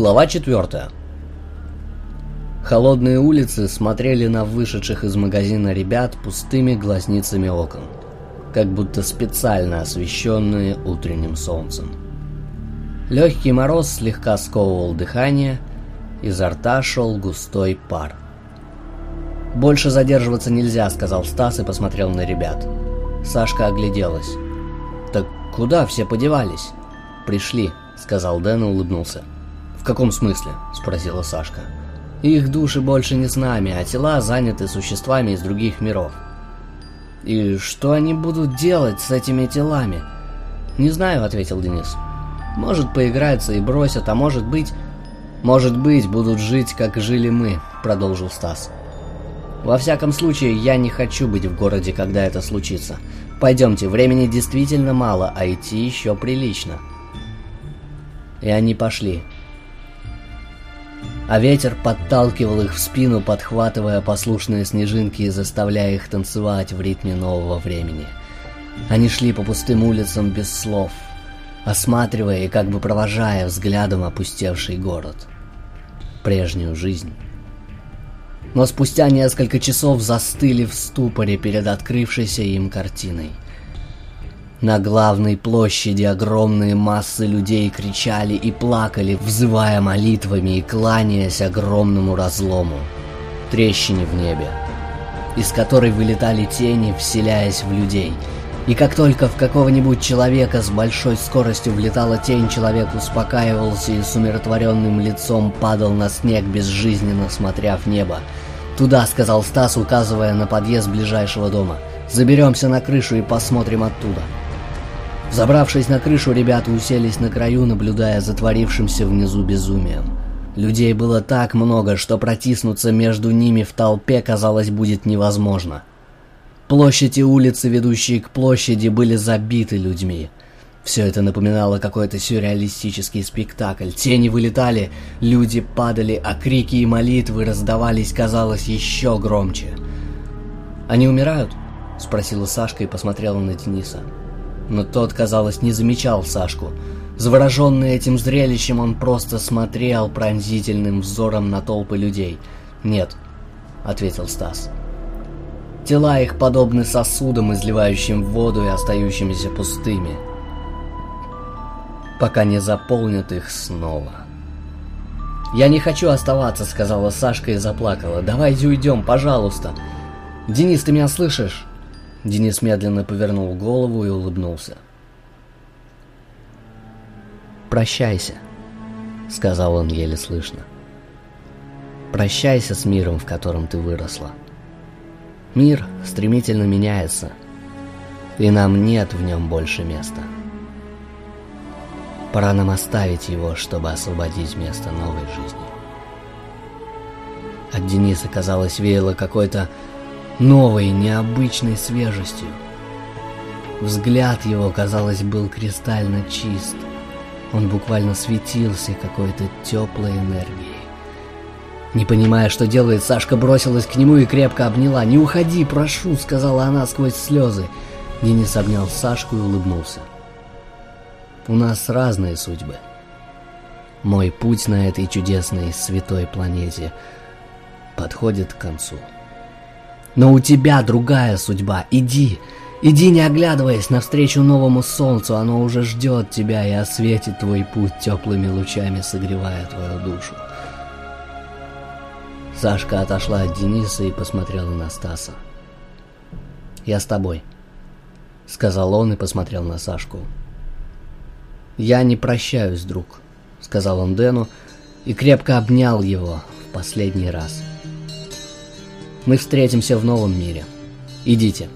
Глава 4. Холодные улицы смотрели на вышедших из магазина ребят пустыми глазницами окон, как будто специально освещенные утренним солнцем. Легкий мороз слегка сковывал дыхание, изо рта шел густой пар. «Больше задерживаться нельзя», — сказал Стас и посмотрел на ребят. Сашка огляделась. «Так куда все подевались?» «Пришли», — сказал Дэн и улыбнулся. «В каком смысле?» – спросила Сашка. «Их души больше не с нами, а тела заняты существами из других миров». «И что они будут делать с этими телами?» «Не знаю», — ответил Денис. «Может, поиграются и бросят, а может быть...» «Может быть, будут жить, как жили мы», — продолжил Стас. «Во всяком случае, я не хочу быть в городе, когда это случится. Пойдемте, времени действительно мало, а идти еще прилично». И они пошли а ветер подталкивал их в спину, подхватывая послушные снежинки и заставляя их танцевать в ритме нового времени. Они шли по пустым улицам без слов, осматривая и как бы провожая взглядом опустевший город. Прежнюю жизнь. Но спустя несколько часов застыли в ступоре перед открывшейся им картиной – на главной площади огромные массы людей кричали и плакали, взывая молитвами и кланяясь огромному разлому, трещине в небе, из которой вылетали тени, вселяясь в людей. И как только в какого-нибудь человека с большой скоростью влетала тень, человек успокаивался и с умиротворенным лицом падал на снег, безжизненно смотря в небо. «Туда», — сказал Стас, указывая на подъезд ближайшего дома. «Заберемся на крышу и посмотрим оттуда». Забравшись на крышу, ребята уселись на краю, наблюдая за творившимся внизу безумием. Людей было так много, что протиснуться между ними в толпе, казалось, будет невозможно. Площадь и улицы, ведущие к площади, были забиты людьми. Все это напоминало какой-то сюрреалистический спектакль. Тени вылетали, люди падали, а крики и молитвы раздавались, казалось, еще громче. «Они умирают?» — спросила Сашка и посмотрела на Дениса но тот, казалось, не замечал Сашку. Завороженный этим зрелищем, он просто смотрел пронзительным взором на толпы людей. «Нет», — ответил Стас. «Тела их подобны сосудам, изливающим воду и остающимися пустыми, пока не заполнят их снова». «Я не хочу оставаться», — сказала Сашка и заплакала. «Давайте уйдем, пожалуйста». «Денис, ты меня слышишь?» Денис медленно повернул голову и улыбнулся. «Прощайся», — сказал он еле слышно. «Прощайся с миром, в котором ты выросла. Мир стремительно меняется, и нам нет в нем больше места. Пора нам оставить его, чтобы освободить место новой жизни». От Дениса, казалось, веяло какой-то новой, необычной свежестью. Взгляд его, казалось, был кристально чист. Он буквально светился какой-то теплой энергией. Не понимая, что делает, Сашка бросилась к нему и крепко обняла. «Не уходи, прошу», — сказала она сквозь слезы. Денис обнял Сашку и улыбнулся. «У нас разные судьбы. Мой путь на этой чудесной святой планете подходит к концу». Но у тебя другая судьба. Иди, иди, не оглядываясь навстречу новому солнцу. Оно уже ждет тебя и осветит твой путь теплыми лучами, согревая твою душу. Сашка отошла от Дениса и посмотрела на Стаса. «Я с тобой», — сказал он и посмотрел на Сашку. «Я не прощаюсь, друг», — сказал он Дэну и крепко обнял его в последний раз. Мы встретимся в новом мире. Идите.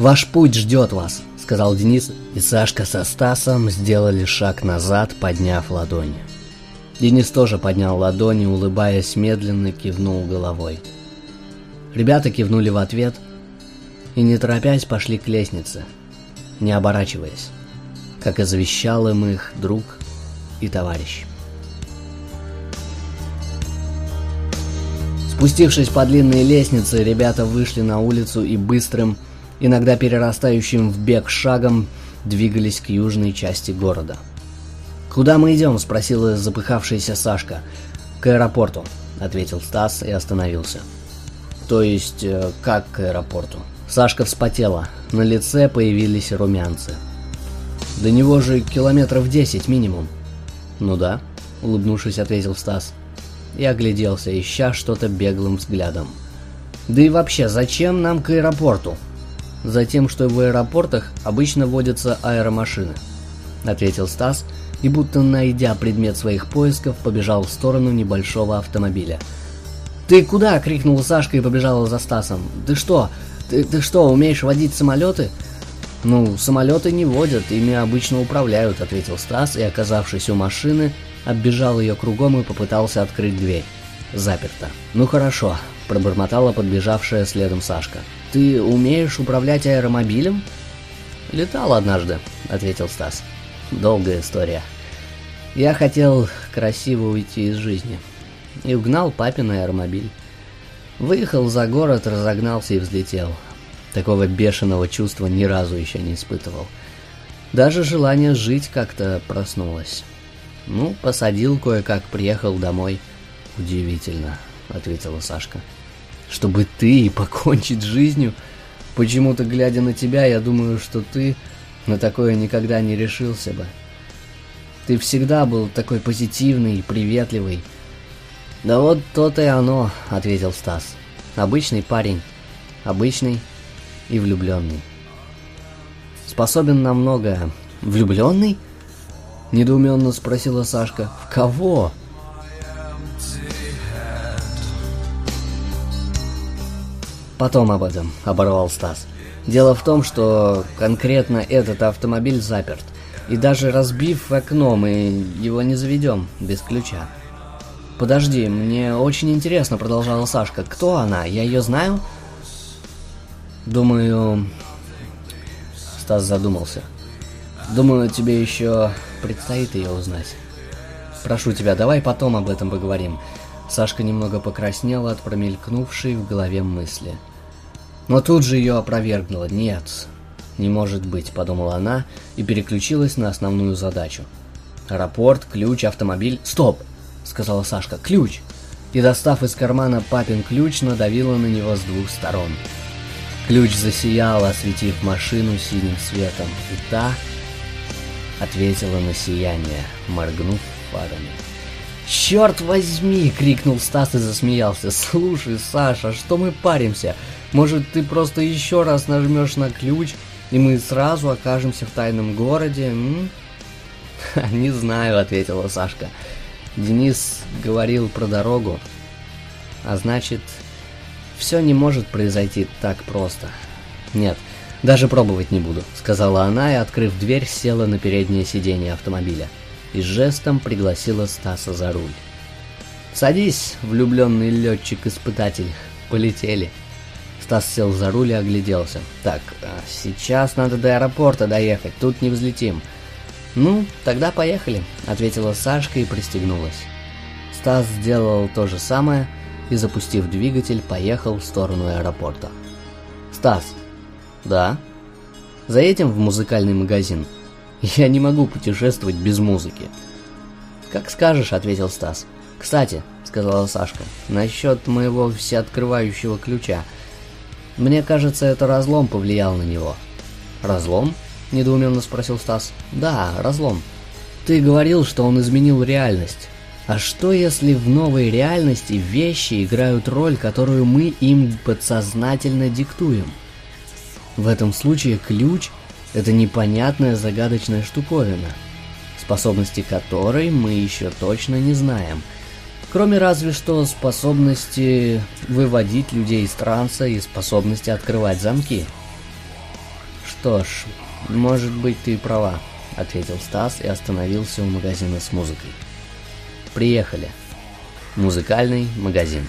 Ваш путь ждет вас, сказал Денис, и Сашка со Стасом сделали шаг назад, подняв ладони. Денис тоже поднял ладони, улыбаясь медленно, кивнул головой. Ребята кивнули в ответ и, не торопясь, пошли к лестнице, не оборачиваясь, как и завещал им их друг и товарищ. Спустившись по длинной лестнице, ребята вышли на улицу и быстрым, иногда перерастающим в бег шагом, двигались к южной части города. «Куда мы идем?» – спросила запыхавшаяся Сашка. «К аэропорту», – ответил Стас и остановился. «То есть, э, как к аэропорту?» Сашка вспотела, на лице появились румянцы. «До него же километров десять минимум». «Ну да», – улыбнувшись, ответил Стас. И огляделся, ища что-то беглым взглядом. «Да и вообще, зачем нам к аэропорту?» «Затем, что в аэропортах обычно водятся аэромашины», – ответил Стас, и будто найдя предмет своих поисков, побежал в сторону небольшого автомобиля. «Ты куда?» – крикнула Сашка и побежала за Стасом. «Ты что? Ты, ты что, умеешь водить самолеты?» «Ну, самолеты не водят, ими обычно управляют», — ответил Стас и, оказавшись у машины, оббежал ее кругом и попытался открыть дверь. Заперто. «Ну хорошо», — пробормотала подбежавшая следом Сашка. «Ты умеешь управлять аэромобилем?» «Летал однажды», — ответил Стас. «Долгая история. Я хотел красиво уйти из жизни. И угнал папин аэромобиль. Выехал за город, разогнался и взлетел. Такого бешеного чувства ни разу еще не испытывал. Даже желание жить как-то проснулось. Ну, посадил кое-как, приехал домой. Удивительно, ответила Сашка. Чтобы ты покончить с жизнью, почему-то глядя на тебя, я думаю, что ты на такое никогда не решился бы. Ты всегда был такой позитивный и приветливый. Да вот то-то и оно, ответил Стас. Обычный парень. Обычный и влюбленный. Способен на многое. Влюбленный? Недоуменно спросила Сашка. В кого? Потом об этом, оборвал Стас. Дело в том, что конкретно этот автомобиль заперт. И даже разбив окно, мы его не заведем без ключа. Подожди, мне очень интересно, продолжала Сашка. Кто она? Я ее знаю? Думаю... Стас задумался. Думаю, тебе еще предстоит ее узнать. Прошу тебя, давай потом об этом поговорим. Сашка немного покраснела от промелькнувшей в голове мысли. Но тут же ее опровергнула. Нет, не может быть, подумала она и переключилась на основную задачу. Аэропорт, ключ, автомобиль. Стоп, сказала Сашка. Ключ. И достав из кармана папин ключ, надавила на него с двух сторон. Ключ засиял, осветив машину синим светом, и та ответила на сияние, моргнув фарами. «Черт возьми!» — крикнул Стас и засмеялся. «Слушай, Саша, что мы паримся? Может, ты просто еще раз нажмешь на ключ, и мы сразу окажемся в тайном городе, м?» «Не знаю», — ответила Сашка. Денис говорил про дорогу, а значит, все не может произойти так просто. Нет, даже пробовать не буду, сказала она и, открыв дверь, села на переднее сиденье автомобиля и жестом пригласила Стаса за руль. «Садись, влюбленный летчик-испытатель, полетели». Стас сел за руль и огляделся. «Так, а сейчас надо до аэропорта доехать, тут не взлетим». «Ну, тогда поехали», — ответила Сашка и пристегнулась. Стас сделал то же самое, и, запустив двигатель, поехал в сторону аэропорта. «Стас!» «Да?» «Заедем в музыкальный магазин?» «Я не могу путешествовать без музыки». «Как скажешь», — ответил Стас. «Кстати», — сказала Сашка, — «насчет моего всеоткрывающего ключа. Мне кажется, это разлом повлиял на него». «Разлом?» — недоуменно спросил Стас. «Да, разлом. Ты говорил, что он изменил реальность. А что если в новой реальности вещи играют роль, которую мы им подсознательно диктуем? В этом случае ключ – это непонятная загадочная штуковина, способности которой мы еще точно не знаем, кроме разве что способности выводить людей из транса и способности открывать замки. Что ж, может быть ты права, ответил Стас и остановился у магазина с музыкой. Приехали. Музыкальный магазин.